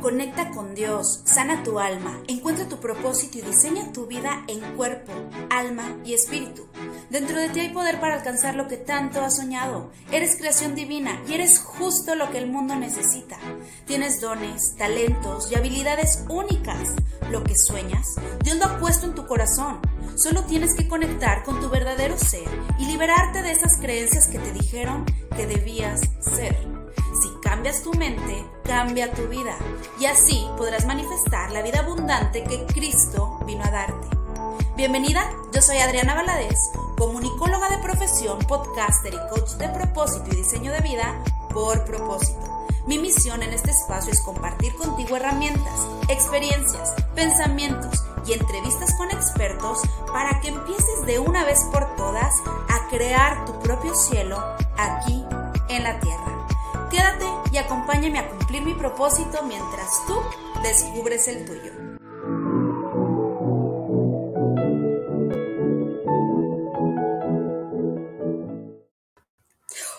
Conecta con Dios, sana tu alma, encuentra tu propósito y diseña tu vida en cuerpo, alma y espíritu. Dentro de ti hay poder para alcanzar lo que tanto has soñado. Eres creación divina y eres justo lo que el mundo necesita. Tienes dones, talentos y habilidades únicas. Lo que sueñas, Dios lo ha puesto en tu corazón. Solo tienes que conectar con tu verdadero ser y liberarte de esas creencias que te dijeron que debías ser. Cambias tu mente, cambia tu vida y así podrás manifestar la vida abundante que Cristo vino a darte. Bienvenida, yo soy Adriana Valadez, comunicóloga de profesión, podcaster y coach de propósito y diseño de vida por propósito. Mi misión en este espacio es compartir contigo herramientas, experiencias, pensamientos y entrevistas con expertos para que empieces de una vez por todas a crear tu propio cielo aquí en la tierra. Quédate y acompáñame a cumplir mi propósito mientras tú descubres el tuyo.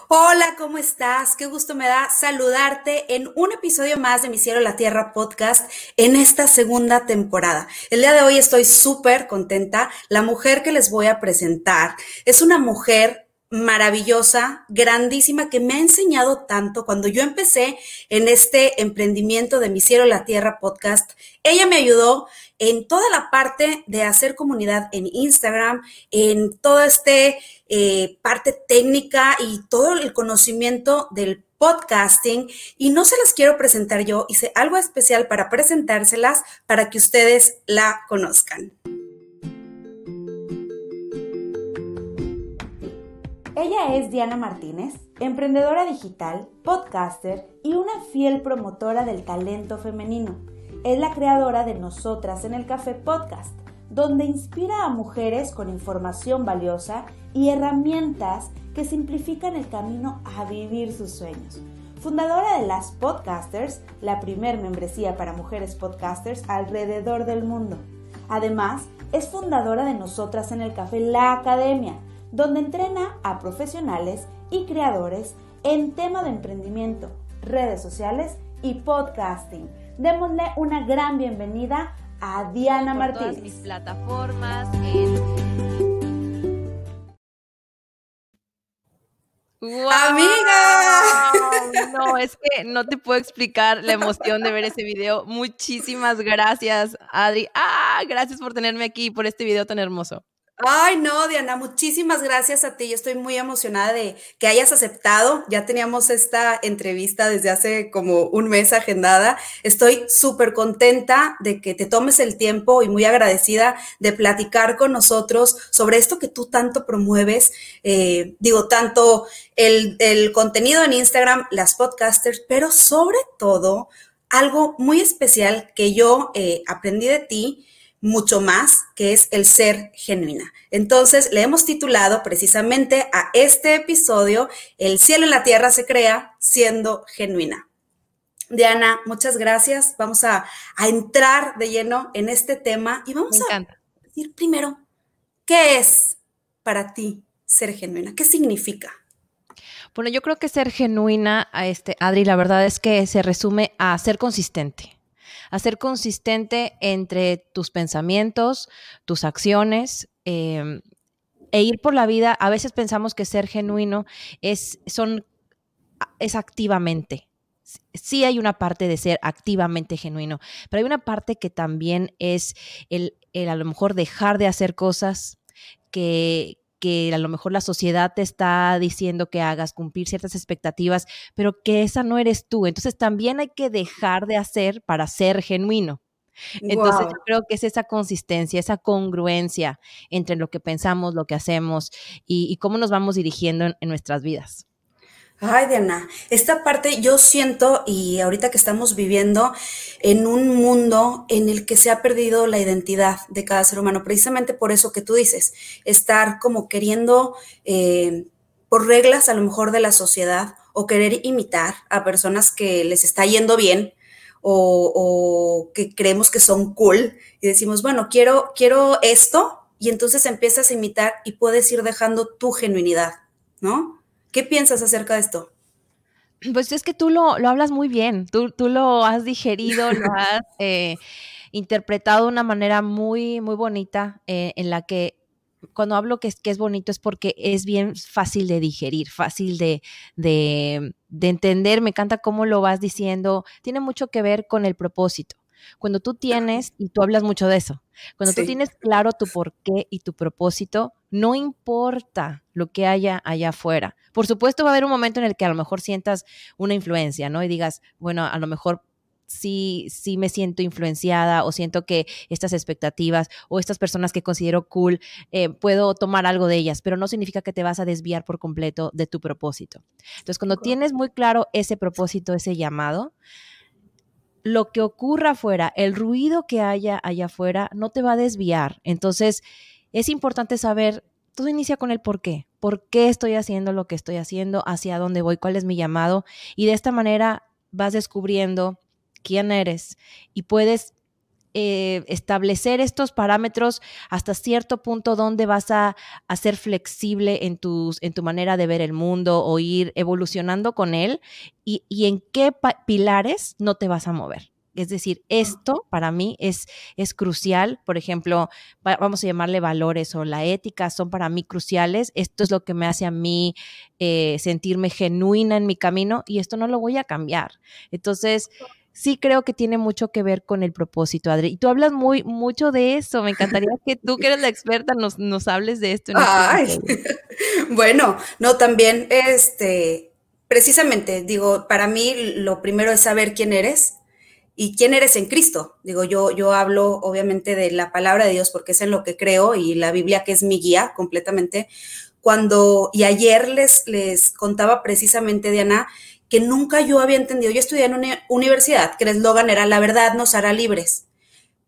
Hola, ¿cómo estás? Qué gusto me da saludarte en un episodio más de Mi Cielo la Tierra podcast en esta segunda temporada. El día de hoy estoy súper contenta. La mujer que les voy a presentar es una mujer maravillosa, grandísima, que me ha enseñado tanto. Cuando yo empecé en este emprendimiento de Mi Cielo la Tierra podcast, ella me ayudó en toda la parte de hacer comunidad en Instagram, en toda este eh, parte técnica y todo el conocimiento del podcasting y no se las quiero presentar yo, hice algo especial para presentárselas para que ustedes la conozcan. Ella es Diana Martínez, emprendedora digital, podcaster y una fiel promotora del talento femenino. Es la creadora de Nosotras en el Café Podcast, donde inspira a mujeres con información valiosa y herramientas que simplifican el camino a vivir sus sueños. Fundadora de Las Podcasters, la primer membresía para mujeres podcasters alrededor del mundo. Además, es fundadora de Nosotras en el Café La Academia, donde entrena a profesionales y creadores en tema de emprendimiento, redes sociales y podcasting. Démosle una gran bienvenida a Diana Martínez. Todas mis plataformas ¡Amiga! No, es que no te puedo explicar la emoción de ver ese video. Muchísimas gracias, Adri. Ah, gracias por tenerme aquí, por este video tan hermoso. Ay, no, Diana, muchísimas gracias a ti. Yo estoy muy emocionada de que hayas aceptado. Ya teníamos esta entrevista desde hace como un mes agendada. Estoy súper contenta de que te tomes el tiempo y muy agradecida de platicar con nosotros sobre esto que tú tanto promueves. Eh, digo, tanto el, contenido en Instagram, las podcasters, pero sobre todo algo muy especial que yo eh, aprendí de ti mucho más, que es el ser genuina. Entonces, le hemos titulado precisamente a este episodio, El cielo en la tierra se crea siendo genuina. Diana, muchas gracias. Vamos a, entrar de lleno en este tema y vamos a decir primero, ¿qué es para ti ser genuina? ¿Qué significa? Bueno, yo creo que ser genuina, a este, Adri, la verdad es que se resume a ser consistente a ser consistente entre tus pensamientos, tus acciones. Em, e ir por la vida, a veces pensamos que ser genuino es, son, es activamente, sí hay una parte de ser activamente genuino, pero hay una parte que también es el, el, a lo mejor dejar de hacer cosas que, que a lo mejor la sociedad te está diciendo que hagas, cumplir ciertas expectativas, pero que esa no eres tú. Entonces también hay que dejar de hacer para ser genuino. Entonces yo creo que es esa consistencia, esa congruencia entre lo que pensamos, lo que hacemos y, cómo nos vamos dirigiendo en nuestras vidas. Ay, Diana, esta parte yo siento y ahorita que estamos viviendo en un mundo en el que se ha perdido la identidad de cada ser humano, precisamente por eso que tú dices, estar como queriendo, eh, por reglas a lo mejor de la sociedad, o querer imitar a personas que les está yendo bien o, o que creemos que son cool y decimos, bueno, quiero, quiero esto y entonces empiezas a imitar y puedes ir dejando tu genuinidad, ¿no? ¿Qué piensas acerca de esto? Pues es que tú lo, lo hablas muy bien, tú, tú, lo has digerido, lo has eh, interpretado de una manera muy, muy bonita eh, en la que cuando hablo que es, que es bonito es porque es bien fácil de digerir, fácil de, de, de entender, me encanta cómo lo vas diciendo, tiene mucho que ver con el propósito. Cuando tú tienes, y tú hablas mucho de eso, cuando tú tienes claro tu porqué y tu propósito, no importa lo que haya allá afuera. Por supuesto, va a haber un momento en el que a lo mejor sientas una influencia, ¿no? Y digas, bueno, a lo mejor sí, sí me siento influenciada o siento que estas expectativas o estas personas que considero cool, eh, puedo tomar algo de ellas, pero no significa que te vas a desviar por completo de tu propósito. Entonces, cuando tienes muy claro ese propósito, ese llamado, lo que ocurra afuera, el ruido que haya allá afuera, no te va a desviar. Entonces, es importante saber, todo inicia con el por qué. ¿Por qué estoy haciendo lo que estoy haciendo? ¿Hacia dónde voy? ¿Cuál es mi llamado? Y de esta manera vas descubriendo quién eres y puedes eh, establecer estos parámetros hasta cierto punto donde vas a, ser flexible en, tus, en tu manera de ver el mundo o ir evolucionando con él y, en qué pilares no te vas a mover. Es decir, esto para mí es, es crucial. Por ejemplo, vamos a llamarle valores o la ética son para mí cruciales. Esto es lo que me hace a mí eh, sentirme genuina en mi camino y esto no lo voy a cambiar. Entonces, sí creo que tiene mucho que ver con el propósito, Adri. Y tú hablas muy, mucho de eso. Me encantaría que tú, que eres la experta, nos, nos hables de esto. este bueno, no, también, este, precisamente, digo, para mí lo primero es saber quién eres y quién eres en Cristo. Digo, yo, yo hablo obviamente de la palabra de Dios porque es en lo que creo y la Biblia que es mi guía completamente. Cuando, y ayer les, les contaba precisamente, Diana, que nunca yo había entendido. Yo estudié en una universidad que el eslogan era la verdad nos hará libres.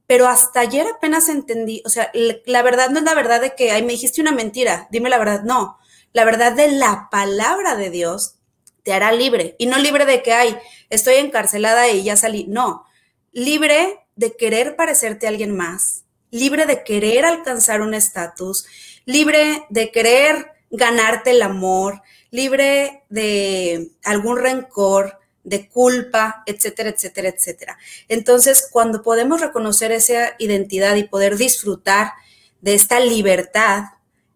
Pero hasta ayer apenas entendí, o sea, la verdad no es la verdad de que, ay, me dijiste una mentira, dime la verdad, no. La verdad de la palabra de Dios te hará libre. Y no libre de que, ay, estoy encarcelada y ya salí. No, libre de querer parecerte a alguien más, libre de querer alcanzar un estatus, libre de querer ganarte el amor, libre de algún rencor, de culpa, etcétera, etcétera, etcétera. Entonces, cuando podemos reconocer esa identidad y poder disfrutar de esta libertad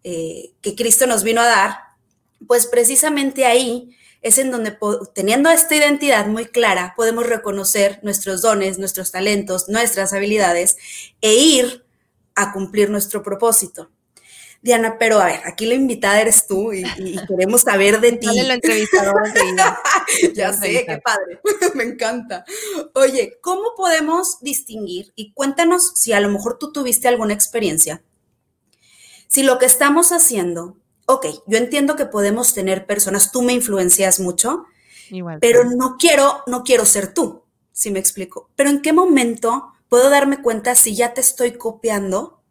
eh, que Cristo nos vino a dar, pues precisamente ahí es en donde, teniendo esta identidad muy clara, podemos reconocer nuestros dones, nuestros talentos, nuestras habilidades e ir a cumplir nuestro propósito. Diana, pero a ver, aquí la invitada eres tú y, queremos saber de ti. Dale la entrevistadora. ya sé, qué padre, me encanta. Oye, ¿cómo podemos distinguir? Y cuéntanos si a lo mejor tú tuviste alguna experiencia. Si lo que estamos haciendo, ok, yo entiendo que podemos tener personas, tú me influencias mucho, pero no quiero, no quiero ser tú, si me explico. Pero ¿en qué momento puedo darme cuenta si ya te estoy copiando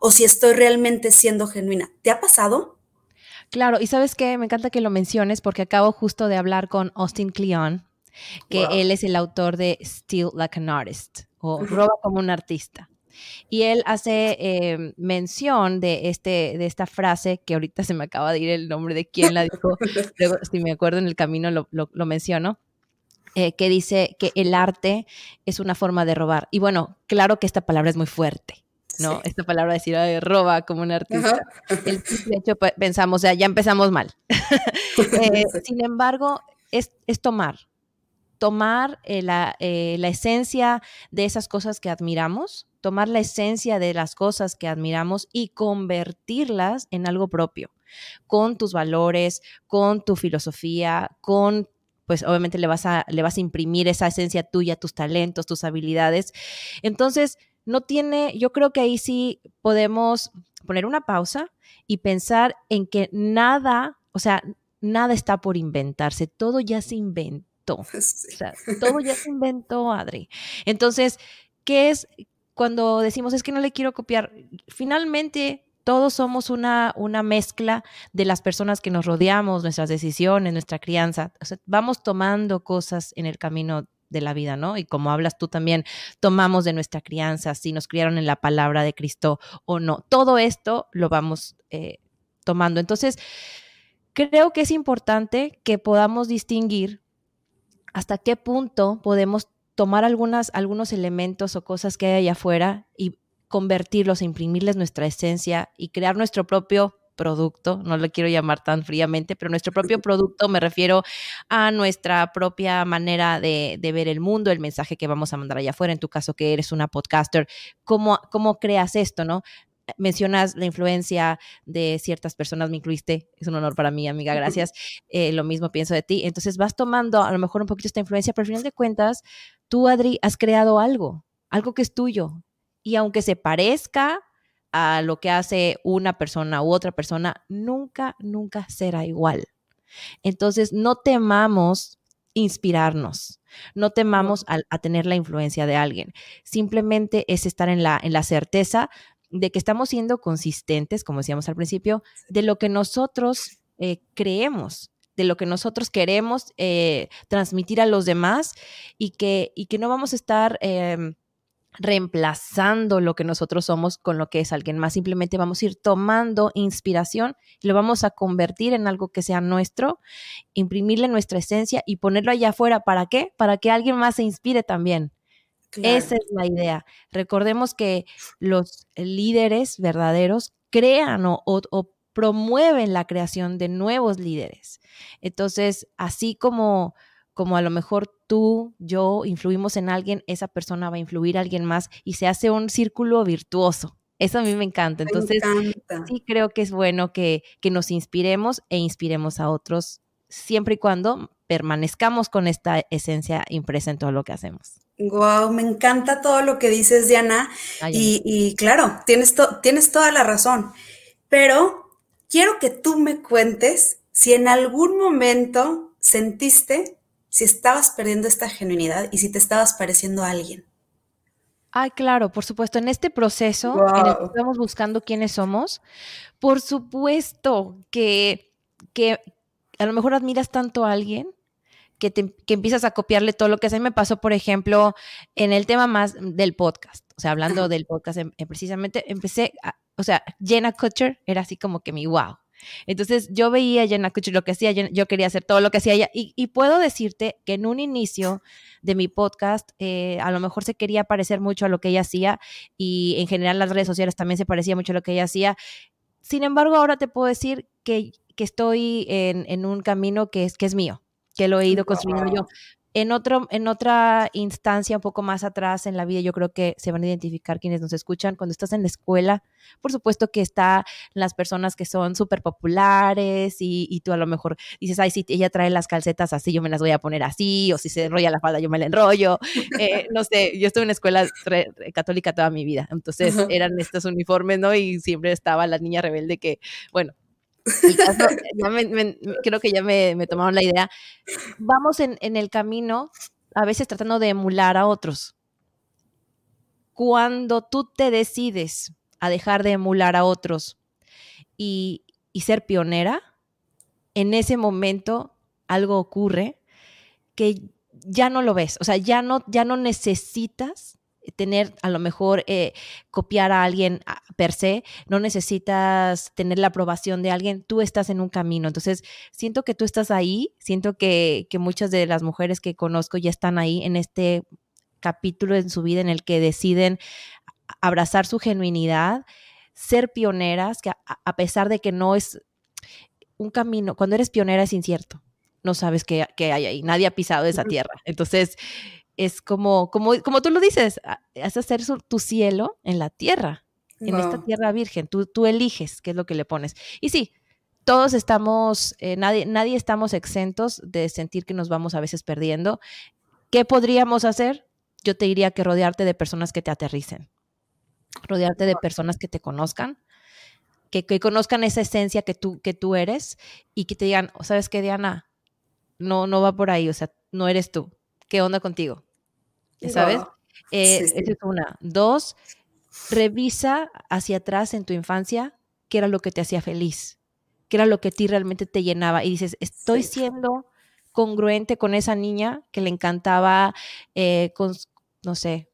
o si estoy realmente siendo genuina. ¿Te ha pasado? Claro, y sabes qué, me encanta que lo menciones porque acabo justo de hablar con Austin Kleon, que él es el autor de Steal Like an Artist o Roba como un artista. Y él hace em, mención de, este, de esta frase, que ahorita se me acaba de ir el nombre de quién la dijo, luego si me acuerdo en el camino lo, lo, menciono, eh, que dice que el arte es una forma de robar. Y bueno, claro que esta palabra es muy fuerte, ¿no? Esta palabra decir de roba como un artista. El hecho pensamos, o sea, ya empezamos mal. Eh, sin embargo, es, tomar, tomar eh, la, eh, la, esencia de esas cosas que admiramos, tomar la esencia de las cosas que admiramos y convertirlas en algo propio, con tus valores, con tu filosofía, con pues obviamente le vas a, le vas a imprimir esa esencia tuya, tus talentos, tus habilidades. Entonces, no tiene, yo creo que ahí sí podemos poner una pausa y pensar en que nada, o sea, nada está por inventarse, todo ya se inventó. O sea, todo ya se inventó, Adri. Entonces, ¿qué es cuando decimos es que no le quiero copiar? Finalmente, todos somos una, una mezcla de las personas que nos rodeamos, nuestras decisiones, nuestra crianza. O sea, vamos tomando cosas en el camino de la vida, ¿no? Y como hablas tú también, tomamos de nuestra crianza, si nos criaron en la palabra de Cristo o no. Todo esto lo vamos eh, tomando. Entonces, creo que es importante que podamos distinguir hasta qué punto podemos tomar algunas, algunos elementos o cosas que hay allá afuera y convertirlos, imprimirles nuestra esencia y crear nuestro propio producto, no lo quiero llamar tan fríamente, pero nuestro propio producto me refiero a nuestra propia manera de, ver el mundo, el mensaje que vamos a mandar allá afuera, en tu caso que eres una podcaster, ¿cómo, cómo creas esto, no? mencionas la influencia de ciertas personas, me incluiste, es un honor para mí, amiga, gracias. Eh, lo mismo pienso de ti. Entonces vas tomando a lo mejor un poquito esta influencia, pero al final de cuentas, tú, Adri, has creado algo, algo que es tuyo. Y aunque se parezca a lo que hace una persona u otra persona, nunca, nunca será igual. Entonces, no temamos inspirarnos, no temamos a, tener la influencia de alguien. Simplemente es estar en la, en la certeza de que estamos siendo consistentes, como decíamos al principio, de lo que nosotros eh, creemos, de lo que nosotros queremos eh, transmitir a los demás y que, y que no vamos a estar em, reemplazando lo que nosotros somos con lo que es alguien más. Simplemente vamos a ir tomando inspiración y lo vamos a convertir en algo que sea nuestro, imprimirle nuestra esencia y ponerlo allá afuera. ¿Para qué? Para que alguien más se inspire también. Esa es la idea. Recordemos que los líderes verdaderos crean o, o, promueven la creación de nuevos líderes. Entonces, así como como a lo mejor tú, yo influimos en alguien, esa persona va a influir a alguien más y se hace un círculo virtuoso. Eso a mí me encanta. Entonces, sí creo que es bueno que, que nos inspiremos e inspiremos a otros, siempre y cuando permanezcamos con esta esencia impresa en todo lo que hacemos. Wow, me encanta todo lo que dices, Diana. y, y, claro, tienes, tienes toda la razón. Pero quiero que tú me cuentes si en algún momento sentiste si estabas perdiendo esta genuinidad y si te estabas pareciendo a alguien. Ay, claro, por supuesto. En este proceso en el que estamos buscando quiénes somos, por supuesto que, que a lo mejor admiras tanto a alguien que, te, que empiezas a copiarle todo lo que hace. A mí me pasó, por ejemplo, en el tema más del podcast. O sea, hablando del podcast, em, eh, precisamente empecé, o sea, Jenna Kutcher era así como que mi wow. Entonces yo veía a Jenna Kutcher lo que hacía, yo quería hacer todo lo que hacía ella y, puedo decirte que en un inicio de mi podcast eh, a lo mejor se quería parecer mucho a lo que ella hacía y en general las redes sociales también se parecía mucho a lo que ella hacía. Sin embargo, ahora te puedo decir que, estoy en, un camino que es, que es mío, que lo he ido construyendo yo. En, otro, en otra instancia, un poco más atrás en la vida, yo creo que se van a identificar quienes nos escuchan. Cuando estás en la escuela, por supuesto que están las personas que son súper populares y, tú a lo mejor dices, ay, si ella trae las calcetas así, yo me las voy a poner así, o si se enrolla la falda, yo me la enrollo. Eh, no sé, yo estuve en escuela católica toda mi vida, entonces eran estos uniformes, ¿no? Y siempre estaba la niña rebelde que, bueno, creo que ya me, tomaron la idea. Vamos en, el camino, a veces tratando de emular a otros. Cuando tú te decides a dejar de emular a otros y, y ser pionera, en ese momento algo ocurre que ya no lo ves, o sea, ya no, ya no necesitas tener a lo mejor eh, copiar a alguien per se, no necesitas tener la aprobación de alguien, tú estás en un camino. Entonces, siento que tú estás ahí, siento que, que muchas de las mujeres que conozco ya están ahí en este capítulo en su vida en el que deciden abrazar su genuinidad, ser pioneras, que a, pesar de que no es un camino, cuando eres pionera es incierto, no sabes qué, qué hay ahí, nadie ha pisado esa tierra. Entonces, es como, como, como tú lo dices, es hacer tu cielo en la tierra, en esta tierra virgen. Tú, tú eliges qué es lo que le pones. Y sí, todos estamos, eh, nadie, nadie estamos exentos de sentir que nos vamos a veces perdiendo. ¿Qué podríamos hacer? Yo te diría que rodearte de personas que te aterricen, rodearte de personas que te conozcan, que, que conozcan esa esencia que tú, que tú eres y que te digan, ¿sabes qué, Diana? No, no va por ahí, o sea, no eres tú. ¿Qué onda contigo? ¿Sabes? Eh, esa es una. Dos, revisa hacia atrás en tu infancia qué era lo que te hacía feliz, qué era lo que a ti realmente te llenaba. Y dices, estoy siendo congruente con esa niña que le encantaba, eh, con, no sé,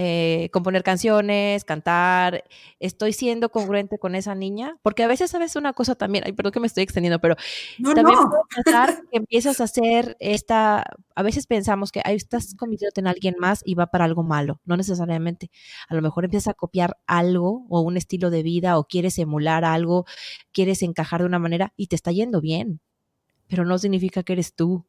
eh, componer canciones, cantar, estoy siendo congruente con esa niña, porque a veces sabes una cosa también, ay, perdón que me estoy extendiendo, pero también puede pasar que empiezas a hacer esta, a veces pensamos que ahí estás convirtiéndote en alguien más y va para algo malo, no necesariamente. A lo mejor empiezas a copiar algo o un estilo de vida o quieres emular algo, quieres encajar de una manera y te está yendo bien, pero no significa que eres tú.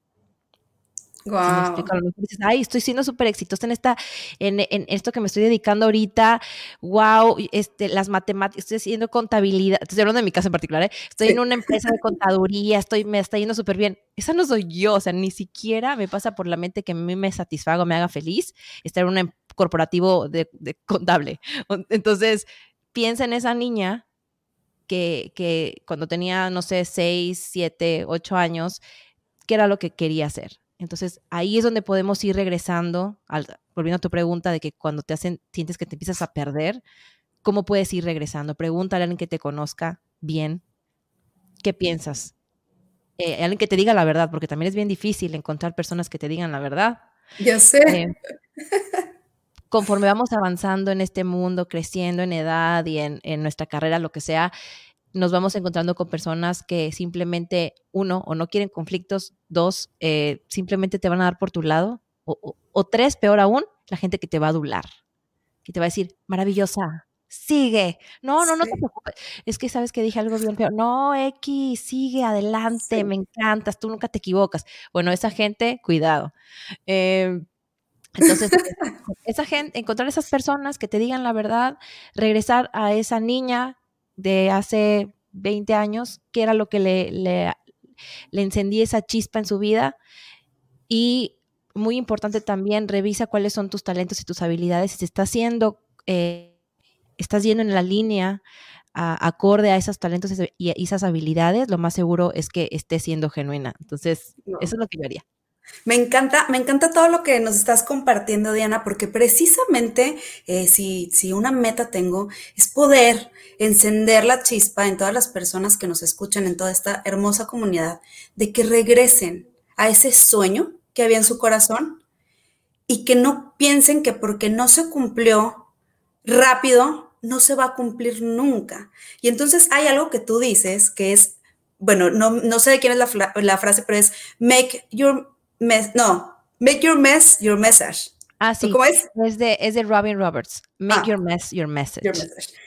Wow. dices, ay, estoy siendo súper exitosa en esta, en, esto que me estoy dedicando ahorita. Wow, este, las matemáticas, estoy haciendo contabilidad, estoy hablando de mi casa en particular, ¿eh? estoy en una empresa de contaduría, estoy, me está yendo súper bien. Esa no soy yo, o sea, ni siquiera me pasa por la mente que a mí me satisfaga, me haga feliz estar en un em, corporativo de, contable. Entonces, piensa en esa niña que, que cuando tenía, no sé, seis, siete, ocho años, qué era lo que quería hacer entonces ahí es donde podemos ir regresando, volviendo a tu pregunta de que cuando te hacen, sientes que te empiezas a perder, ¿cómo puedes ir regresando? Pregúntale a alguien que te conozca bien, ¿qué piensas? Eh, alguien que te diga la verdad, porque también es bien difícil encontrar personas que te digan la verdad. Ya sé. Eh, conforme vamos avanzando en este mundo, creciendo en edad y en, en nuestra carrera, lo que sea, nos vamos encontrando con personas que simplemente, uno, o no quieren conflictos, dos, eh, simplemente te van a dar por tu lado, o, tres, peor aún, la gente que te va a adular, que te va a decir, maravillosa, sigue, no, no, no te preocupes, es que sabes que dije algo bien peor, no, X, sigue adelante, me encantas, tú nunca te equivocas. Bueno, esa gente, cuidado. Em, entonces, esa gente, encontrar esas personas que te digan la verdad, regresar a esa niña de hace 20 años, qué era lo que le, le, encendía esa chispa en su vida. Y muy importante también, revisa cuáles son tus talentos y tus habilidades. Si estás haciendo, eh, estás yendo en la línea acorde a esos talentos y esas habilidades, lo más seguro es que estés siendo genuina. Entonces, eso es lo que yo haría. Me encanta, me encanta todo lo que nos estás compartiendo, Diana, porque precisamente eh, si, si una meta tengo es poder encender la chispa en todas las personas que nos escuchan en toda esta hermosa comunidad, de que regresen a ese sueño que había en su corazón y que no piensen que porque no se cumplió rápido, no se va a cumplir nunca. Y entonces hay algo que tú dices que es, bueno, no, no sé de quién es la, la frase, pero es make your no, Make Your Mess Your Message. Ah, sí. ¿Cómo es? Es de, es de Robin Roberts. Make ah. Your Mess Your Message.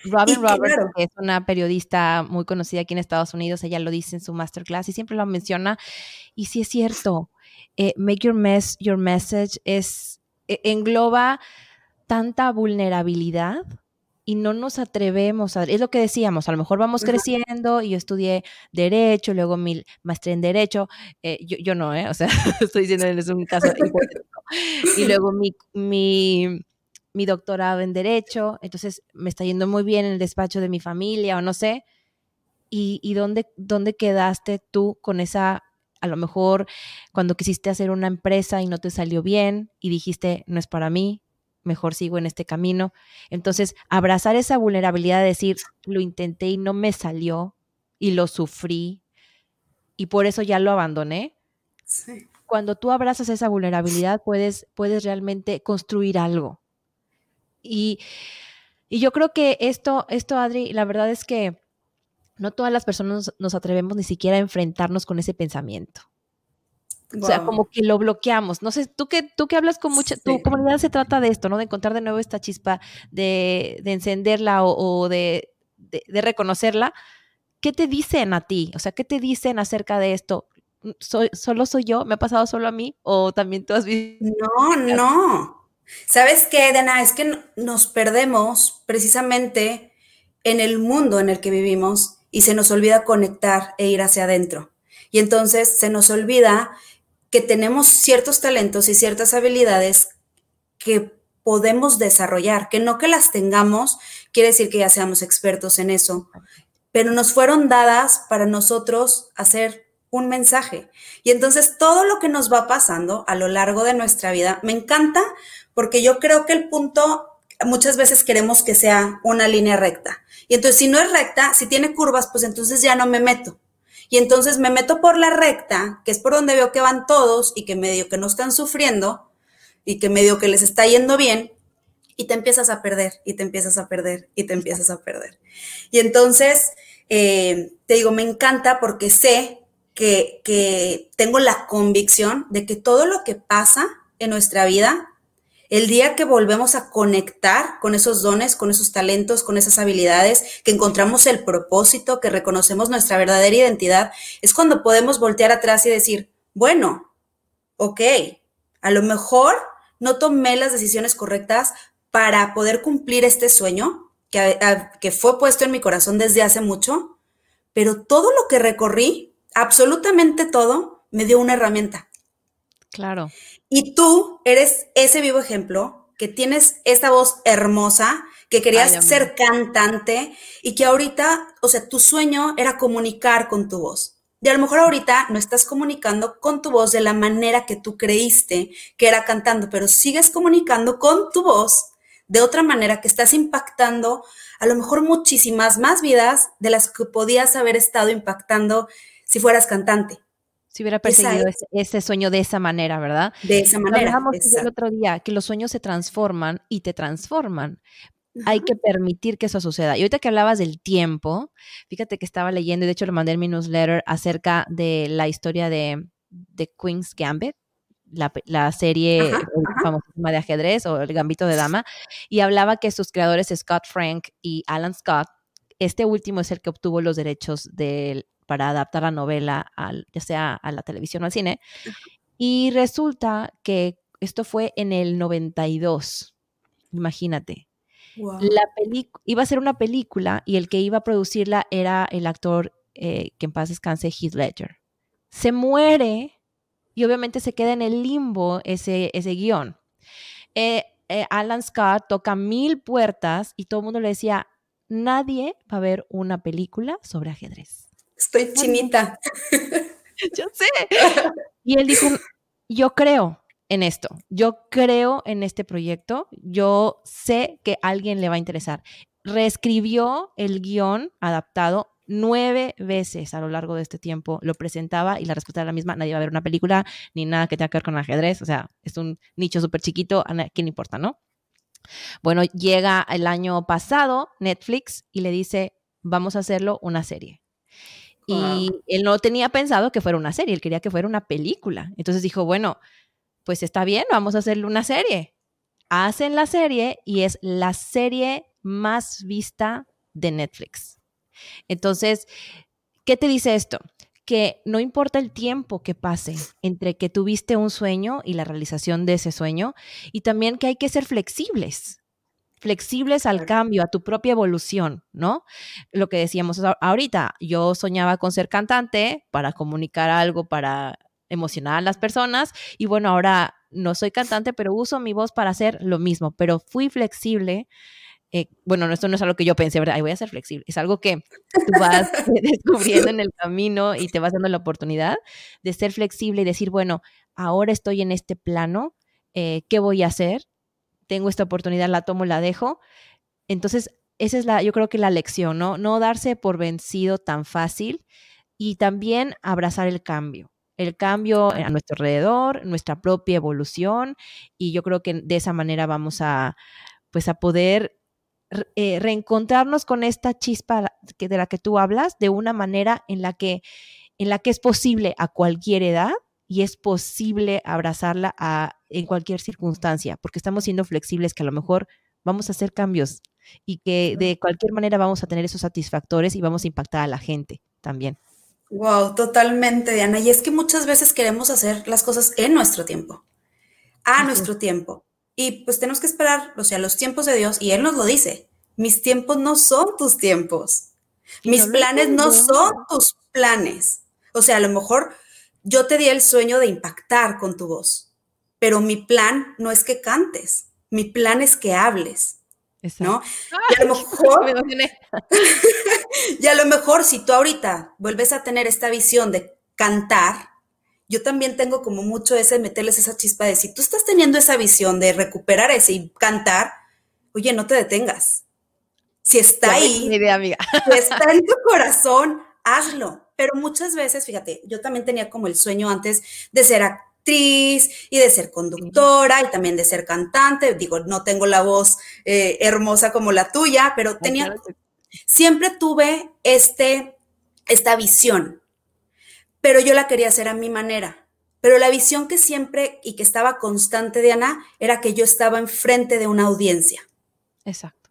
Robin Roberts es una periodista muy conocida aquí en Estados Unidos. Ella lo dice en su masterclass y siempre lo menciona. Y sí es cierto. Eh, make Your Mess Your Message es, e, engloba tanta vulnerabilidad y no nos atrevemos a, es lo que decíamos, a lo mejor vamos creciendo y yo estudié derecho, luego mi maestría en derecho, eh, yo, yo, no, ¿eh? o sea, estoy diciendo es un caso hipotético, y luego mi, mi, mi, doctorado en derecho, entonces me está yendo muy bien en el despacho de mi familia o no sé, y, y dónde, dónde quedaste tú con esa a lo mejor cuando quisiste hacer una empresa y no te salió bien y dijiste, no es para mí, mejor sigo en este camino. Entonces, abrazar esa vulnerabilidad de decir, lo intenté y no me salió y lo sufrí y por eso ya lo abandoné. Cuando tú abrazas esa vulnerabilidad, puedes, puedes realmente construir algo. Y, y yo creo que esto, esto, Adri, la verdad es que no todas las personas nos atrevemos ni siquiera a enfrentarnos con ese pensamiento. O sea, como que lo bloqueamos. No sé, tú que, tú que hablas con mucha, tu comunidad se trata de esto, ¿no? De encontrar de nuevo esta chispa, de, de encenderla o, de, de, reconocerla. ¿Qué te dicen a ti? O sea, ¿qué te dicen acerca de esto? ¿Soy, ¿Solo soy yo? ¿Me ha pasado solo a mí? ¿O también tú has visto? No, no. ¿Sabes qué, Dana? Es que nos perdemos precisamente en el mundo en el que vivimos y se nos olvida conectar e ir hacia adentro. Y entonces se nos olvida que tenemos ciertos talentos y ciertas habilidades que podemos desarrollar, que no que las tengamos, quiere decir que ya seamos expertos en eso, pero nos fueron dadas para nosotros hacer un mensaje. Y entonces todo lo que nos va pasando a lo largo de nuestra vida me encanta porque yo creo que el punto muchas veces queremos que sea una línea recta. Y entonces si no es recta, si tiene curvas, pues entonces ya no me meto. Y entonces me meto por la recta, que es por donde veo que van todos y que medio que no están sufriendo y que medio que les está yendo bien. y te empiezas a perder, y te empiezas a perder, y te empiezas a perder. Y entonces, eh, te digo, me encanta porque sé que, que tengo la convicción de que todo lo que pasa en nuestra vida, el día que volvemos a conectar con esos dones, con esos talentos, con esas habilidades, que encontramos el propósito, que reconocemos nuestra verdadera identidad, es cuando podemos voltear atrás y decir, bueno, ok, a lo mejor no tomé las decisiones correctas para poder cumplir este sueño que, que fue puesto en mi corazón desde hace mucho, pero todo lo que recorrí, absolutamente todo, me dio una herramienta. Claro. Y tú eres ese vivo ejemplo que tienes esta voz hermosa, que querías ser cantante y que ahorita, o sea, tu sueño era comunicar con tu voz. Y a lo mejor ahorita no estás comunicando con tu voz de la manera que tú creíste que era cantando, pero sigues comunicando con tu voz de otra manera que estás impactando a lo mejor muchísimas más vidas de las que podías haber estado impactando si fueras cantante. Si hubiera perseguido ese, sueño de esa manera, ¿verdad? De esa manera. Hablamos el otro día que los sueños se transforman y te transforman hay que permitir que eso suceda. Y ahorita que hablabas del tiempo, fíjate que estaba leyendo, y de hecho lo mandé en mi newsletter, acerca de la historia de, Queen's Gambit, la, serie famosísima de ajedrez o el gambito de dama, y hablaba que sus creadores, Scott Frank y Alan Scott, este último es el que obtuvo los derechos para adaptar la novela, al, ya sea a la televisión o al cine, y resulta que esto fue en el 92, imagínate. La iba a ser una película y el que iba a producirla era el actor eh, que en paz descanse, Heath Ledger. Se muere y obviamente se queda en el limbo ese, ese guion. Eh, eh, Alan Scott toca mil puertas y todo el mundo le decía, nadie va a ver una película sobre ajedrez. Estoy chinita. Yo sé. Y él dijo, yo creo, en esto. Yo creo en este proyecto. Yo sé que a alguien le va a interesar. Reescribió el guion adaptado nueve veces a lo largo de este tiempo. Lo presentaba y la respuesta era la misma. Nadie va a ver una película ni nada que tenga que ver con ajedrez. O sea, es un nicho súper chiquito. ¿A quién importa, no? Bueno, llega el año pasado Netflix y le dice, vamos a hacerlo una serie. Y él no tenía pensado que fuera una serie, él quería que fuera una película. Entonces dijo, bueno, pues está bien, vamos a hacerle una serie. Hacen la serie y es la serie más vista de Netflix. Entonces, ¿qué te dice esto? Que no importa el tiempo que pase entre que tuviste un sueño y la realización de ese sueño, y también que hay que ser flexibles, flexibles al cambio, a tu propia evolución, ¿no? Lo que decíamos ahorita, yo soñaba con ser cantante para comunicar algo, para emocionar a las personas. Y bueno, ahora no soy cantante, pero uso mi voz para hacer lo mismo, pero fui flexible. Eh, bueno, esto no es algo que yo pensé, ¿verdad? voy a ser flexible. Es algo que tú vas descubriendo en el camino y te vas dando la oportunidad de ser flexible y decir, bueno, ahora estoy en este plano, eh, ¿qué voy a hacer? Tengo esta oportunidad, la tomo, la dejo. Entonces, esa es la, yo creo que la lección, ¿no? No darse por vencido tan fácil y también abrazar el cambio el cambio a nuestro alrededor, nuestra propia evolución y yo creo que de esa manera vamos a pues a poder eh, reencontrarnos con esta chispa que, de la que tú hablas de una manera en la que en la que es posible a cualquier edad y es posible abrazarla a, en cualquier circunstancia, porque estamos siendo flexibles que a lo mejor vamos a hacer cambios y que de cualquier manera vamos a tener esos satisfactores y vamos a impactar a la gente también. Wow, totalmente, Diana. Y es que muchas veces queremos hacer las cosas en nuestro tiempo, a nuestro tiempo. Y pues tenemos que esperar, o sea, los tiempos de Dios, y Él nos lo dice, mis tiempos no son tus tiempos, mis planes no son tus planes. O sea, a lo mejor yo te di el sueño de impactar con tu voz, pero mi plan no es que cantes, mi plan es que hables. ¿no? Y a lo mejor, y a lo mejor si tú ahorita vuelves a tener esta visión de cantar, yo también tengo como mucho ese meterles esa chispa de si tú estás teniendo esa visión de recuperar ese y cantar, oye, no te detengas. Si está ahí, si está en tu corazón, hazlo. Pero muchas veces, fíjate, yo también tenía como el sueño antes de ser actriz y de ser conductora y también de ser cantante. Digo, no tengo la voz eh, hermosa como la tuya, pero tenía, siempre tuve este, esta visión, pero yo la quería hacer a mi manera. Pero la visión que siempre y que estaba constante de Ana era que yo estaba enfrente de una audiencia. Exacto.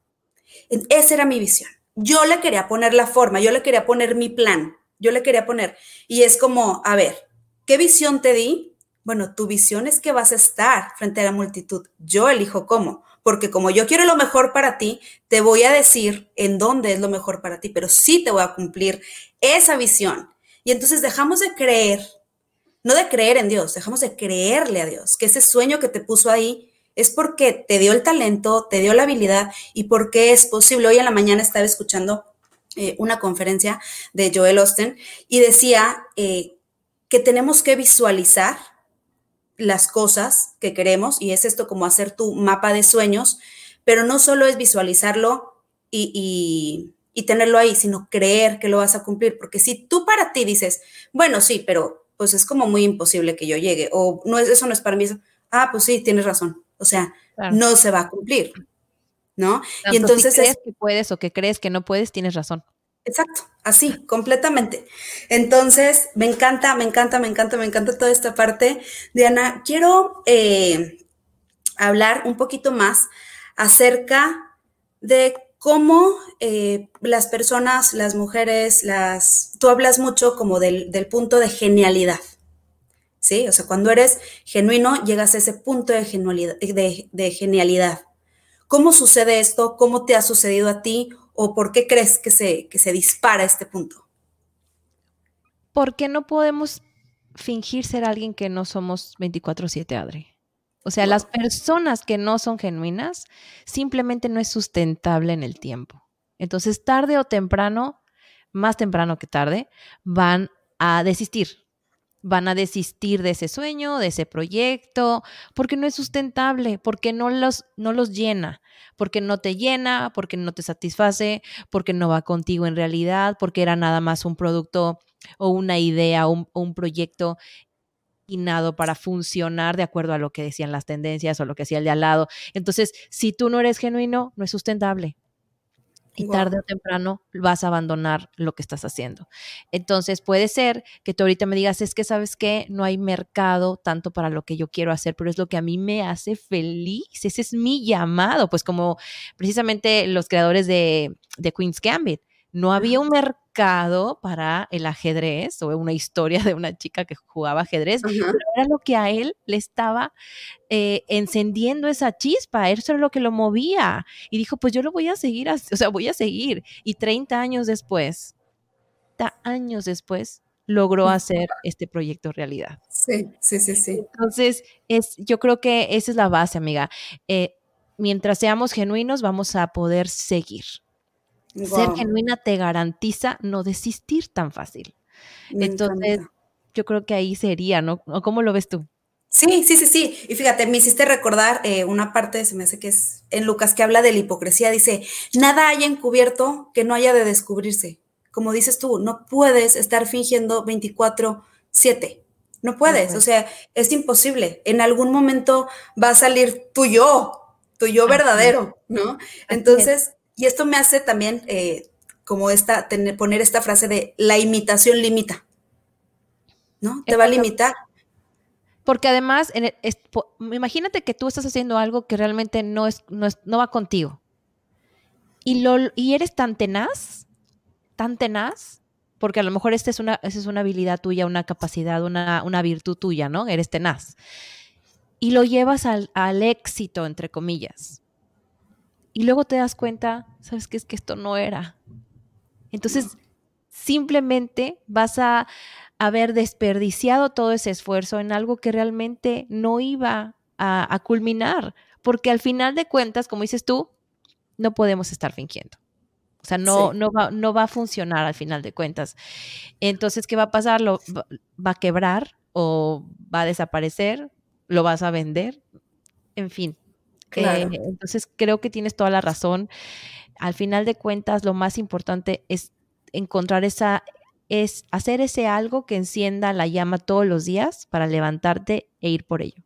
Esa era mi visión. Yo le quería poner la forma, yo le quería poner mi plan, yo le quería poner. Y es como, a ver, ¿qué visión te di? Bueno, tu visión es que vas a estar frente a la multitud. Yo elijo cómo, porque como yo quiero lo mejor para ti, te voy a decir en dónde es lo mejor para ti, pero sí te voy a cumplir esa visión. Y entonces dejamos de creer no de creer en Dios, dejamos de creerle a Dios, que ese sueño que te puso ahí es porque te dio el talento, te dio la habilidad y porque es posible. Hoy en la mañana estaba escuchando eh, una conferencia de Joel Austin y decía eh, que tenemos que visualizar las cosas que queremos y es esto como hacer tu mapa de sueños, pero no solo es visualizarlo y, y tenerlo ahí, sino creer que lo vas a cumplir, porque si tú para ti dices, bueno, sí, pero pues es como muy imposible que yo llegue, o no es, eso no es para mí, ah, pues sí, tienes razón, o sea, no se va a cumplir, ¿no? y entonces... Si crees que puedes o que crees que no puedes, tienes razón. Exacto, así, completamente. Entonces, me encanta, me encanta, me encanta, me encanta toda esta parte. Diana, quiero eh, hablar un poquito más acerca de cómo eh, las personas, las mujeres, las, tú hablas mucho como del, punto de genialidad, ¿sí? O sea, cuando eres genuino, llegas a ese punto de genialidad, de, genialidad. ¿Cómo sucede esto? ¿Cómo te ha sucedido a ti? ¿O por qué crees que se, que se dispara este punto? Porque no podemos fingir ser alguien que no somos 24/7, Adri. O sea, las personas que no son genuinas simplemente no es sustentable en el tiempo. Entonces, tarde o temprano, más temprano que tarde, van a desistir. Van a desistir de ese sueño, de ese proyecto, porque no es sustentable, porque no los, no los llena, porque no te llena, porque no te satisface, porque no va contigo en realidad, porque era nada más un producto o una idea o un proyecto para funcionar de acuerdo a lo que decían las tendencias o lo que decía el de al lado. Entonces, si tú no eres genuino, no es sustentable. Y tarde o temprano vas a abandonar lo que estás haciendo. Entonces puede ser que tú ahorita me digas, es que sabes que no hay mercado tanto para lo que yo quiero hacer, pero es lo que a mí me hace feliz. Ese es mi llamado. Pues como precisamente los creadores de, de Queen's Gambit, no había un mercado para el ajedrez o una historia de una chica que jugaba ajedrez, pero era lo que a él le estaba eh, encendiendo esa chispa, eso era lo que lo movía. Y dijo, pues yo lo voy a seguir, o sea, voy a seguir. Y 30 años después, 30 años después, logró hacer este proyecto realidad. Sí, sí, sí, sí. Entonces, es, yo creo que esa es la base, amiga. Eh, mientras seamos genuinos, vamos a poder seguir. Ser genuina te garantiza no desistir tan fácil. Entonces, yo creo que ahí sería, ¿no? ¿Cómo lo ves tú? Sí, sí, sí, sí. Y fíjate, me hiciste recordar eh, una parte, se me hace que es en Lucas, que habla de la hipocresía. Dice, nada haya encubierto que no haya de descubrirse. Como dices tú, no puedes estar fingiendo 24/7. No puedes, o sea, es imposible. En algún momento va a salir tu yo, tu yo verdadero, ¿no? Entonces, y esto me hace también eh, como esta, poner esta frase de la imitación limita. ¿No? Te va a limitar. Porque además, en imagínate que tú estás haciendo algo que realmente no, es, no, va contigo. Y, lo, y eres tan tenaz, tan tenaz, porque a lo mejor esta es una, esa es una habilidad tuya, una capacidad, una, una virtud tuya, ¿no? Eres tenaz. Y lo llevas al, al éxito, entre comillas y luego te das cuenta, ¿sabes qué? Es que esto no era. Entonces, simplemente vas a haber desperdiciado todo ese esfuerzo en algo que realmente no iba a, culminar, porque al final de cuentas, como dices tú, no podemos estar fingiendo. O sea, no, no, va, no va a funcionar al final de cuentas. Entonces, ¿qué va a pasar? Lo, va a quebrar o va a desaparecer, lo vas a vender, en fin. Eh, entonces creo que tienes toda la razón. Al final de cuentas, lo más importante es encontrar esa, es hacer ese algo que encienda la llama todos los días para levantarte e ir por ello.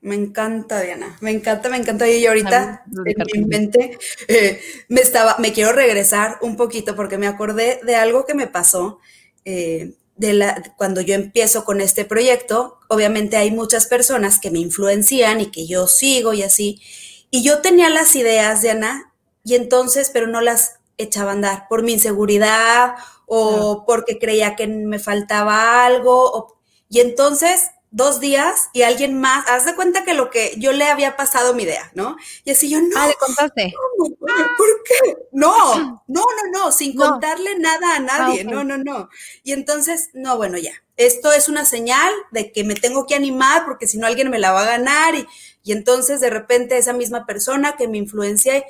Me encanta, Diana. Me encanta, me encanta. Y ahorita en mi mente eh, me estaba, me quiero regresar un poquito porque me acordé de algo que me pasó eh, de la, cuando yo empiezo con este proyecto. Obviamente hay muchas personas que me influencian y que yo sigo y así. Y yo tenía las ideas, Diana, y entonces, pero no las echaba a andar por mi inseguridad o porque creía que me faltaba algo. y entonces dos días y alguien más, haz de cuenta que lo que yo le había pasado mi idea, ¿no? Y así yo, no. Ah, le contaste. ¿Por qué? No, no, no, no, sin contarle nada a ah, nadie, no, no, no. Y entonces, no, bueno, ya, esto es una señal de que me tengo que animar porque si no alguien me la va a ganar y, y entonces de repente esa misma persona que me influencia,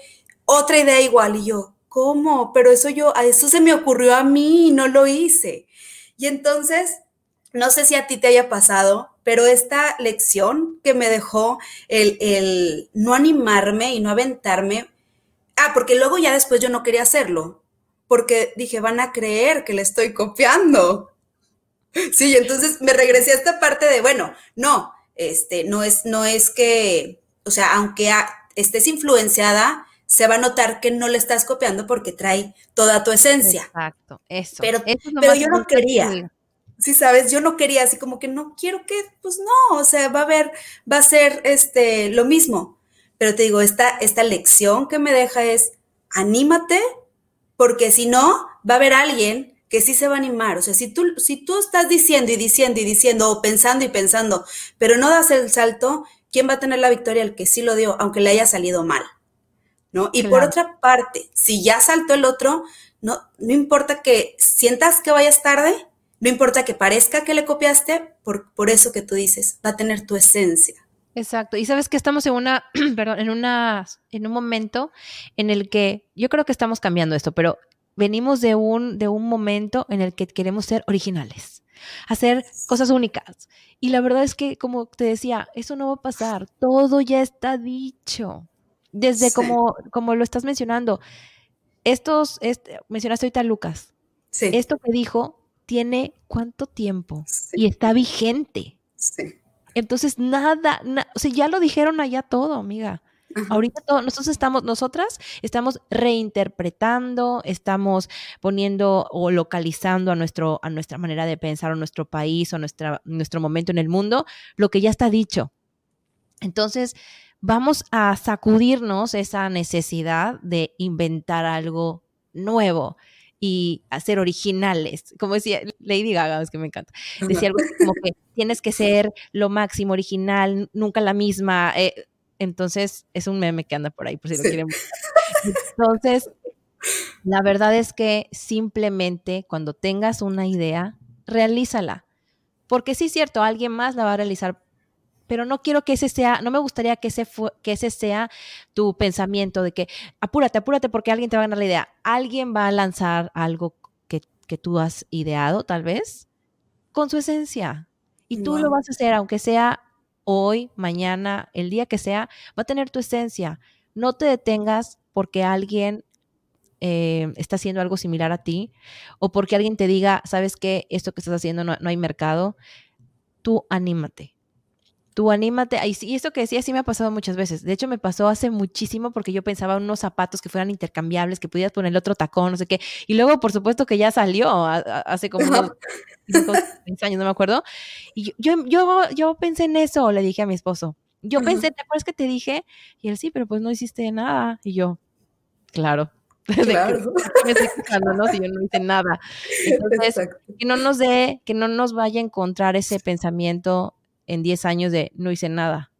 otra idea igual y yo, ¿cómo? Pero eso yo, a eso se me ocurrió a mí y no lo hice. Y entonces no sé si a ti te haya pasado, pero esta lección que me dejó el, no animarme y no aventarme, ah, porque luego ya después yo no quería hacerlo, porque dije, van a creer que le estoy copiando. Sí, entonces me regresé a esta parte de, bueno, no, este, no es, no es que, o sea, aunque estés influenciada, se va a notar que no le estás copiando porque trae toda tu esencia. Exacto, eso. Pero, pero yo no quería sí, sabes, yo no quería así como que no quiero que, pues no, o sea, va a haber, va a ser este, lo mismo. Pero te digo, esta, esta lección que me deja es, anímate, porque si no, va a haber alguien que sí se va a animar. O sea, si tú, si tú estás diciendo y diciendo y diciendo, o pensando y pensando, pero no das el salto, ¿quién va a tener la victoria? El que sí lo dio, aunque le haya salido mal. ¿No? Y por otra parte, si ya saltó el otro, no, no importa que sientas que vayas tarde, no importa que parezca que le copiaste, por, por eso que tú dices, va a tener tu esencia. Exacto. Y sabes que estamos en una, perdón, en una, en un momento en el que yo creo que estamos cambiando esto, pero venimos de un, de un momento en el que queremos ser originales, hacer cosas únicas. Y la verdad es que, como te decía, eso no va a pasar. Todo ya está dicho. Desde como, como lo estás mencionando. Estos, este, mencionaste ahorita a Lucas. Sí. Esto que dijo tiene cuánto tiempo y está vigente. Sí. Entonces, nada, o sea, ya lo dijeron allá todo, amiga. Ahorita todo, nosotros estamos, nosotras estamos reinterpretando, estamos poniendo o localizando a, nuestro, a nuestra manera de pensar, a nuestro país, o nuestra, nuestro momento en el mundo, lo que ya está dicho. Entonces, vamos a sacudirnos esa necesidad de inventar algo nuevo y hacer originales. Como decía Lady Gaga, es que me encanta. Decía algo como que tienes que ser lo máximo original, nunca la misma. Eh, entonces, es un meme que anda por ahí, por si lo quieren. Entonces, la verdad es que simplemente cuando tengas una idea, realízala. Porque sí es cierto, alguien más la va a realizar pero no quiero que ese sea, no me gustaría que ese, que ese sea tu pensamiento de que apúrate, apúrate porque alguien te va a ganar la idea. Alguien va a lanzar algo que, tú has ideado, tal vez, con su esencia. Y tú lo vas a hacer, aunque sea hoy, mañana, el día que sea, va a tener tu esencia. No te detengas porque alguien eh, está haciendo algo similar a ti o porque alguien te diga, sabes que esto que estás haciendo no, no hay mercado. Tú anímate tú anímate. Y esto que decía sí me ha pasado muchas veces. De hecho, me pasó hace muchísimo porque yo pensaba en unos zapatos que fueran intercambiables, que pudieras poner el otro tacón, no sé qué. Y luego, por supuesto, que ya salió hace como unos años, no me acuerdo. Y yo, yo, yo pensé en eso, le dije a mi esposo. Yo pensé, ¿te acuerdas que te dije? Y él, sí, pero pues no hiciste nada. Y yo, claro. Claro. me estoy quejando, ¿no? Si yo no hice nada. Entonces, que no nos dé, que no nos vaya a encontrar ese pensamiento en 10 años de no hice nada,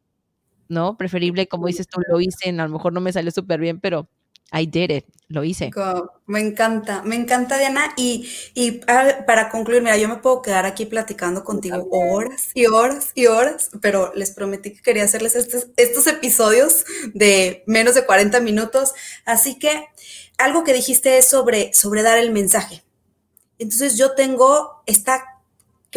¿no? Preferible, como dices tú, lo hice, a lo mejor no me salió súper bien, pero I did it, lo hice. Me encanta, me encanta Diana. Y, y para concluir, mira, yo me puedo quedar aquí platicando contigo horas y horas y horas, pero les prometí que quería hacerles estos, estos episodios de menos de 40 minutos. Así que algo que dijiste es sobre, sobre dar el mensaje. Entonces yo tengo esta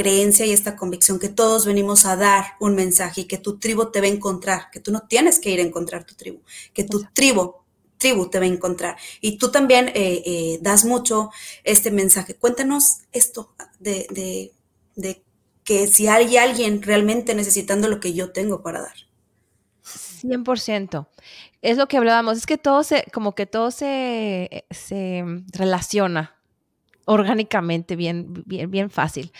creencia y esta convicción que todos venimos a dar un mensaje y que tu tribu te va a encontrar, que tú no tienes que ir a encontrar tu tribu, que tu tribu tribu te va a encontrar. Y tú también eh, eh, das mucho este mensaje. Cuéntanos esto de, de, de, que si hay alguien realmente necesitando lo que yo tengo para dar. 100%. Es lo que hablábamos, es que todo se, como que todo se, se relaciona orgánicamente, bien, bien, bien fácil.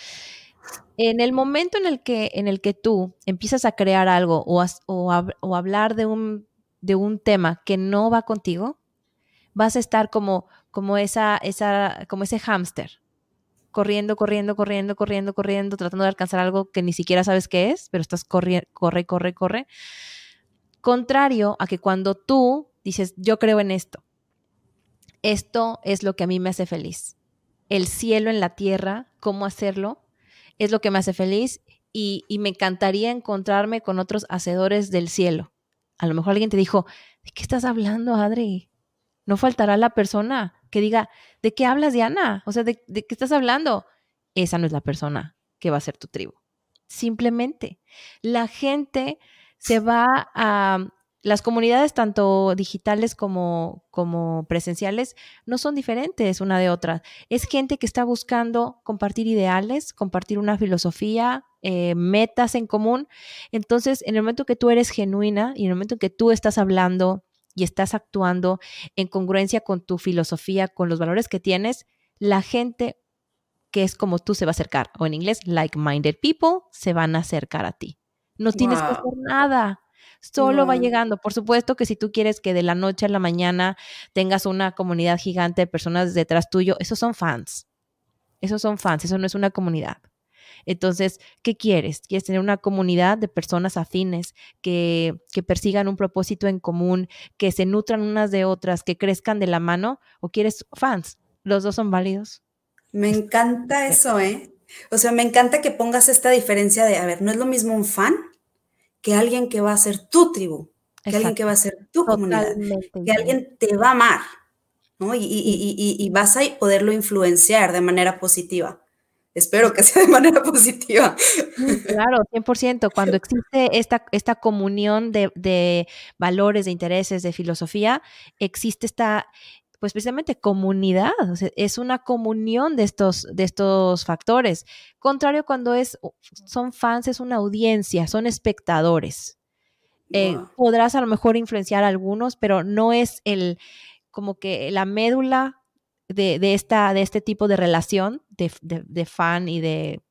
En el momento en el que, en el que tú empiezas a crear algo o, o, hablar de un de un tema que no va contigo, vas a estar como, como, esa, esa, como ese hámster, corriendo, corriendo, corriendo, corriendo, corriendo, tratando de alcanzar algo que ni siquiera sabes qué es, pero estás corriendo, corre, corre, corre. Contrario a que cuando tú dices, yo creo en esto, esto es lo que a mí me hace feliz. El cielo en la tierra, cómo hacerlo, es lo que me hace feliz y, me encantaría encontrarme con otros hacedores del cielo a lo mejor alguien te dijo, ¿de qué estás hablando, Adri? No faltará la persona que diga, ¿de qué hablas, Diana? O sea, ¿de, qué estás hablando? Esa no es la persona que va a ser tu tribu. Simplemente, la gente se va a... Las comunidades, tanto digitales como, como presenciales, no son diferentes una de otra. Es gente que está buscando compartir ideales, compartir una filosofía, eh, metas en común. Entonces, en el momento que tú eres genuina y en el momento que tú estás hablando y estás actuando en congruencia con tu filosofía, con los valores que tienes, la gente que es como tú se va a acercar, o en inglés, like-minded people, se van a acercar a ti. No tienes que hacer nada. Solo va llegando. Por supuesto que si tú quieres que de la noche a la mañana tengas una comunidad gigante de personas detrás tuyo, esos son fans. Esos son fans, eso no es una comunidad. Entonces, ¿qué quieres? ¿Quieres tener una comunidad de personas afines que, que persigan un propósito en común, que se nutran unas de otras, que crezcan de la mano? ¿O quieres fans? Los dos son válidos. Me encanta eso, ¿eh? O sea, me encanta que pongas esta diferencia de, a ver, no es lo mismo un fan que alguien que va a ser tu tribu, que alguien que va a ser tu comunidad, que alguien te va a amar, ¿no? Y, y, y, vas a poderlo influenciar de manera positiva. Espero que sea de manera positiva. Claro, 100%. Cuando existe esta, esta comunión de, valores, de intereses, de filosofía, existe esta, pues precisamente comunidad, es una comunión de estos, de estos factores. Contrario cuando es, son fans, es una audiencia, son espectadores. Eh, podrás a lo mejor influenciar a algunos, pero no es el, como que la médula de, esta, de este tipo de relación de, fan y de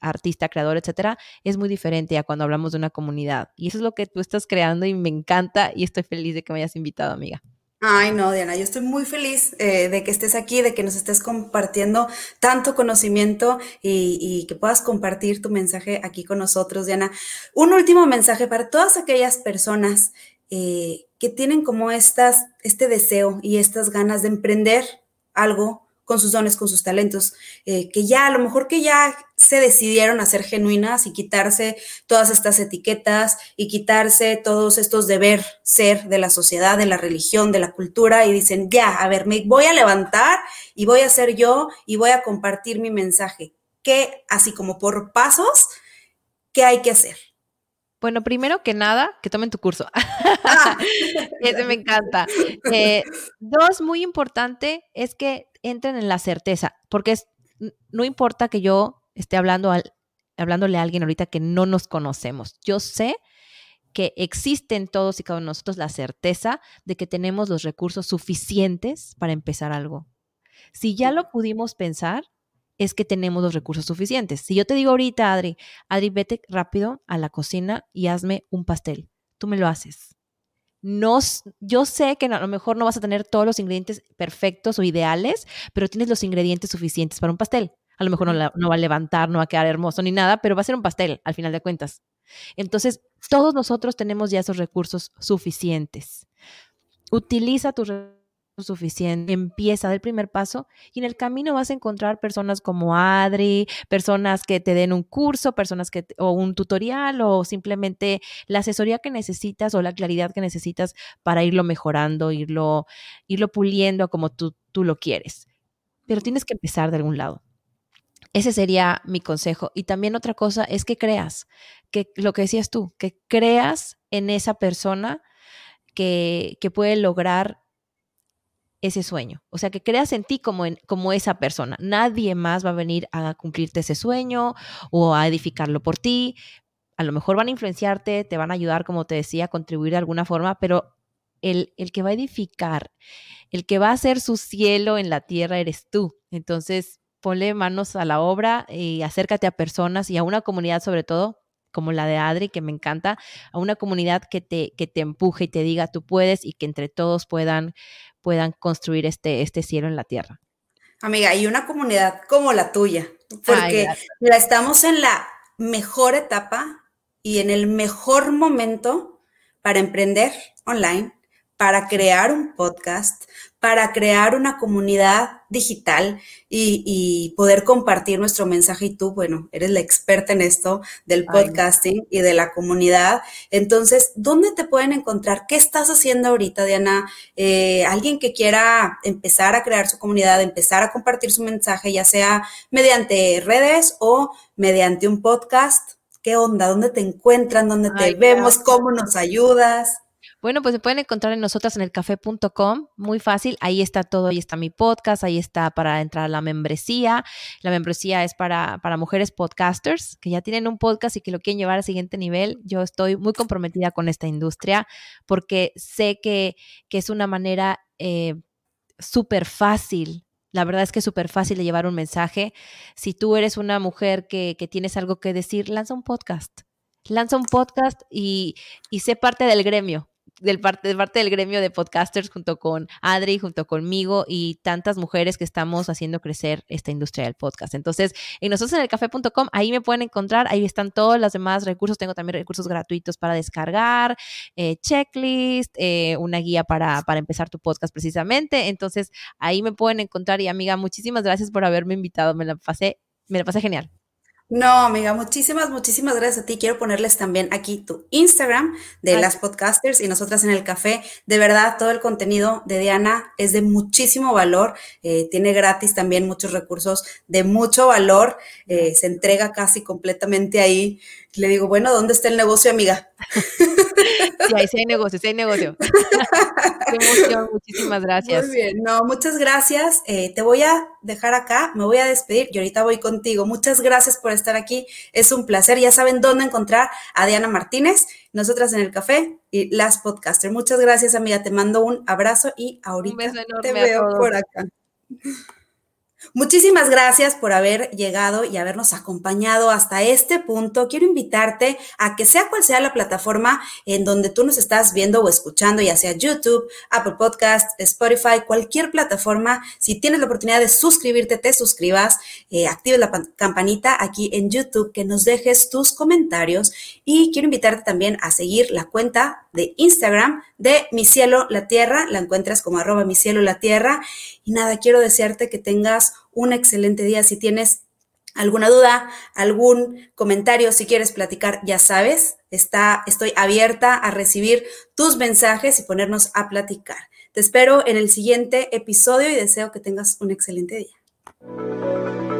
artista, creador, etcétera, es muy diferente a cuando hablamos de una comunidad. Y eso es lo que tú estás creando y me encanta y estoy feliz de que me hayas invitado, amiga. Ay, no, Diana, yo estoy muy feliz eh, de que estés aquí, de que nos estés compartiendo tanto conocimiento y, que puedas compartir tu mensaje aquí con nosotros, Diana. Un último mensaje para todas aquellas personas eh, que tienen como estas, este deseo y estas ganas de emprender algo con sus dones, con sus talentos, eh, que ya a lo mejor que ya se decidieron a ser genuinas y quitarse todas estas etiquetas y quitarse todos estos deber ser de la sociedad, de la religión, de la cultura y dicen, ya, a ver, me voy a levantar y voy a ser yo y voy a compartir mi mensaje. ¿Qué, así como por pasos, qué hay que hacer? Bueno, primero que nada, que tomen tu curso. Ah. Ese me encanta. Eh, dos, muy importante, es que entren en la certeza, porque es, no importa que yo esté hablando al, hablándole a alguien ahorita que no nos conocemos. Yo sé que existe en todos y cada uno de nosotros la certeza de que tenemos los recursos suficientes para empezar algo. Si ya lo pudimos pensar, es que tenemos los recursos suficientes. Si yo te digo ahorita, Adri, Adri, vete rápido a la cocina y hazme un pastel, tú me lo haces. No, yo sé que a lo mejor no vas a tener todos los ingredientes perfectos o ideales, pero tienes los ingredientes suficientes para un pastel. A lo mejor no, no va a levantar, no va a quedar hermoso ni nada, pero va a ser un pastel al final de cuentas. Entonces, todos nosotros tenemos ya esos recursos suficientes. Utiliza tus recursos suficiente, empieza del primer paso y en el camino vas a encontrar personas como Adri, personas que te den un curso, personas que o un tutorial o simplemente la asesoría que necesitas o la claridad que necesitas para irlo mejorando, irlo irlo puliendo como tú tú lo quieres. Pero tienes que empezar de algún lado. Ese sería mi consejo. Y también otra cosa es que creas, que lo que decías tú, que creas en esa persona que, que puede lograr ese sueño. O sea, que creas en ti como, en, como esa persona. Nadie más va a venir a cumplirte ese sueño o a edificarlo por ti. A lo mejor van a influenciarte, te van a ayudar, como te decía, a contribuir de alguna forma, pero el, el que va a edificar, el que va a hacer su cielo en la tierra eres tú. Entonces, ponle manos a la obra y acércate a personas y a una comunidad sobre todo como la de Adri, que me encanta, a una comunidad que te, que te empuje y te diga tú puedes y que entre todos puedan, puedan construir este, este cielo en la tierra. Amiga, y una comunidad como la tuya, porque la estamos en la mejor etapa y en el mejor momento para emprender online, para crear un podcast, para crear una comunidad digital y, poder compartir nuestro mensaje. Y tú, bueno, eres la experta en esto del podcasting y de la comunidad. Entonces, ¿dónde te pueden encontrar? ¿Qué estás haciendo ahorita, Diana? Eh, alguien que quiera empezar a crear su comunidad, empezar a compartir su mensaje, ya sea mediante redes o mediante un podcast. ¿Qué onda? ¿Dónde te encuentran? ¿Dónde te vemos? ¿Cómo nos ayudas? Bueno, pues se pueden encontrar en nosotras en el café.com, muy fácil, ahí está todo, ahí está mi podcast, ahí está para entrar a la membresía. La membresía es para, para mujeres podcasters que ya tienen un podcast y que lo quieren llevar al siguiente nivel. Yo estoy muy comprometida con esta industria porque sé que, que es una manera eh, súper fácil la verdad es que es súper fácil de llevar un mensaje. Si tú eres una mujer que, que, tienes algo que decir, lanza un podcast. Lanza un podcast y, y sé parte del gremio del parte, de parte del gremio de podcasters junto con Adri, junto conmigo y tantas mujeres que estamos haciendo crecer esta industria del podcast. Entonces, en nosotros en el café.com, ahí me pueden encontrar, ahí están todos los demás recursos. Tengo también recursos gratuitos para descargar, eh, checklist, eh, una guía para, para empezar tu podcast precisamente. Entonces, ahí me pueden encontrar y amiga, muchísimas gracias por haberme invitado. Me la pasé, me la pasé genial. No, amiga, muchísimas, muchísimas gracias a ti. Quiero ponerles también aquí tu Instagram de las podcasters y nosotras en el café. De verdad, todo el contenido de Diana es de muchísimo valor. Eh, tiene gratis también muchos recursos de mucho valor. Eh, se entrega casi completamente ahí. Le digo, bueno, ¿dónde está el negocio, amiga? Sí, ahí sí hay negocio, sí hay negocio. Qué emoción, muchísimas gracias. Muy bien, no, muchas gracias. Eh, te voy a dejar acá, me voy a despedir y ahorita voy contigo. Muchas gracias por estar aquí, es un placer. Ya saben dónde encontrar a Diana Martínez, nosotras en el café y las podcasters. Muchas gracias, amiga. Te mando un abrazo y ahorita te veo por acá. Muchísimas gracias por haber llegado y habernos acompañado hasta este punto. Quiero invitarte a que sea cual sea la plataforma en donde tú nos estás viendo o escuchando, ya sea YouTube, Apple Podcast, Spotify, cualquier plataforma, si tienes la oportunidad de suscribirte, te suscribas, eh, actives la campanita aquí en YouTube, que nos dejes tus comentarios. Y quiero invitarte también a seguir la cuenta de Instagram de Mi Cielo La Tierra, la encuentras como arroba Mi Cielo La Tierra. Y nada, quiero desearte que tengas un excelente día. Si tienes alguna duda, algún comentario, si quieres platicar, ya sabes, está, estoy abierta a recibir tus mensajes y ponernos a platicar. Te espero en el siguiente episodio y deseo que tengas un excelente día.